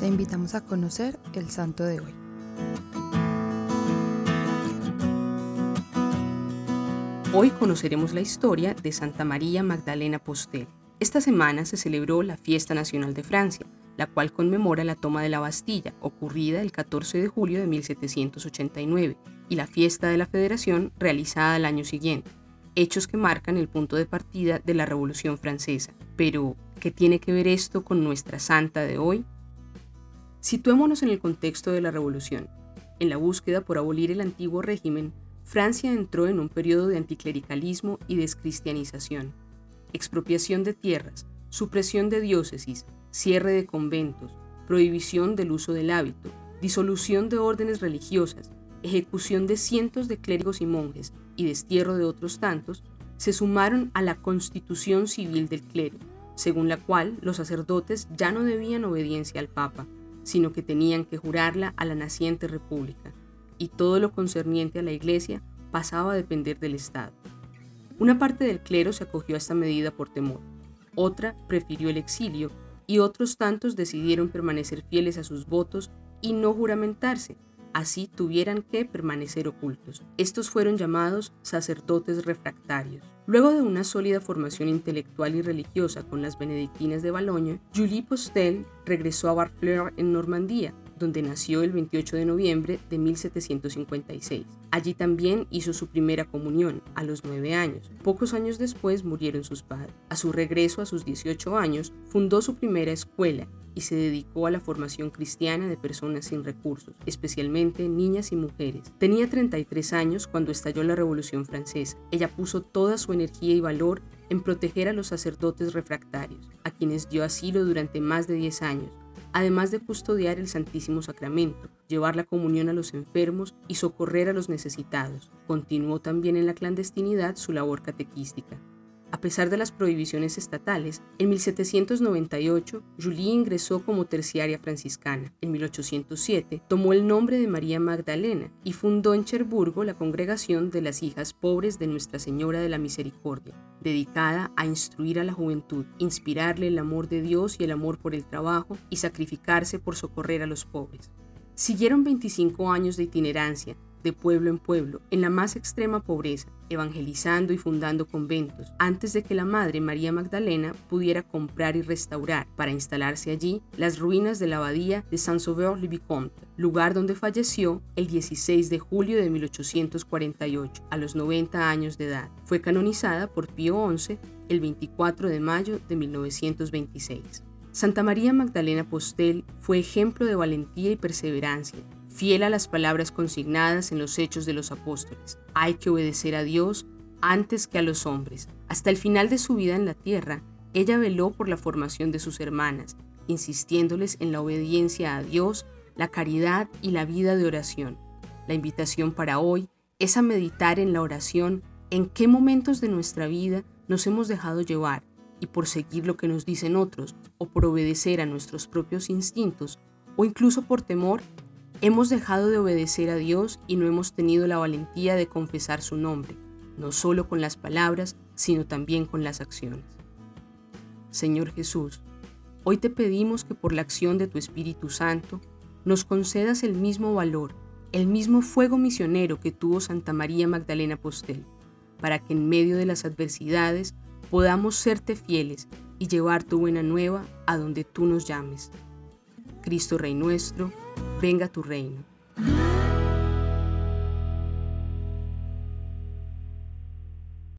Te invitamos a conocer el santo de hoy. Hoy conoceremos la historia de Santa María Magdalena Postel. Esta semana se celebró la Fiesta Nacional de Francia, la cual conmemora la toma de la Bastilla, ocurrida el 14 de julio de 1789, y la fiesta de la Federación, realizada al año siguiente, hechos que marcan el punto de partida de la Revolución Francesa. Pero, ¿qué tiene que ver esto con nuestra santa de hoy? Situémonos en el contexto de la Revolución. En la búsqueda por abolir el antiguo régimen, Francia entró en un periodo de anticlericalismo y descristianización, expropiación de tierras, supresión de diócesis, cierre de conventos, prohibición del uso del hábito, disolución de órdenes religiosas, ejecución de cientos de clérigos y monjes y destierro de otros tantos, se sumaron a la constitución civil del clero, según la cual los sacerdotes ya no debían obediencia al Papa, sino que tenían que jurarla a la naciente república y todo lo concerniente a la Iglesia pasaba a depender del Estado. Una parte del clero se acogió a esta medida por temor, otra prefirió el exilio y otros tantos decidieron permanecer fieles a sus votos y no juramentarse, así tuvieran que permanecer ocultos. Estos fueron llamados sacerdotes refractarios. Luego de una sólida formación intelectual y religiosa con las benedictinas de Baloña, Julie Postel regresó a Barfleur en Normandía, donde nació el 28 de noviembre de 1756. Allí también hizo su primera comunión, a los nueve años. Pocos años después murieron sus padres. A su regreso a sus 18 años, fundó su primera escuela y se dedicó a la formación cristiana de personas sin recursos, especialmente niñas y mujeres. Tenía 33 años cuando estalló la Revolución Francesa. Ella puso toda su energía y valor en proteger a los sacerdotes refractarios, a quienes dio asilo durante más de 10 años, además de custodiar el Santísimo Sacramento, llevar la comunión a los enfermos y socorrer a los necesitados. Continuó también en la clandestinidad su labor catequística. A pesar de las prohibiciones estatales, en 1798 Julie ingresó como terciaria franciscana. En 1807 tomó el nombre de María Magdalena y fundó en Cherburgo la congregación de las hijas pobres de Nuestra Señora de la Misericordia, dedicada a instruir a la juventud, inspirarle el amor de Dios y el amor por el trabajo y sacrificarse por socorrer a los pobres. Siguieron 25 años de itinerancia, de pueblo en pueblo, en la más extrema pobreza, evangelizando y fundando conventos, antes de que la Madre María Magdalena pudiera comprar y restaurar, para instalarse allí, las ruinas de la abadía de Saint-Sauveur-le-Vicomte, lugar donde falleció el 16 de julio de 1848, a los 90 años de edad. Fue canonizada por Pío XI el 24 de mayo de 1926. Santa María Magdalena Postel fue ejemplo de valentía y perseverancia, fiel a las palabras consignadas en los hechos de los apóstoles. Hay que obedecer a Dios antes que a los hombres. Hasta el final de su vida en la tierra, ella veló por la formación de sus hermanas, insistiéndoles en la obediencia a Dios, la caridad y la vida de oración. La invitación para hoy es a meditar en la oración en qué momentos de nuestra vida nos hemos dejado llevar y por seguir lo que nos dicen otros o por obedecer a nuestros propios instintos o incluso por temor, hemos dejado de obedecer a Dios y no hemos tenido la valentía de confesar su nombre, no solo con las palabras, sino también con las acciones. Señor Jesús, hoy te pedimos que por la acción de tu Espíritu Santo nos concedas el mismo valor, el mismo fuego misionero que tuvo Santa María Magdalena Postel, para que en medio de las adversidades podamos serte fieles y llevar tu buena nueva a donde tú nos llames. Cristo Rey nuestro, venga tu reino.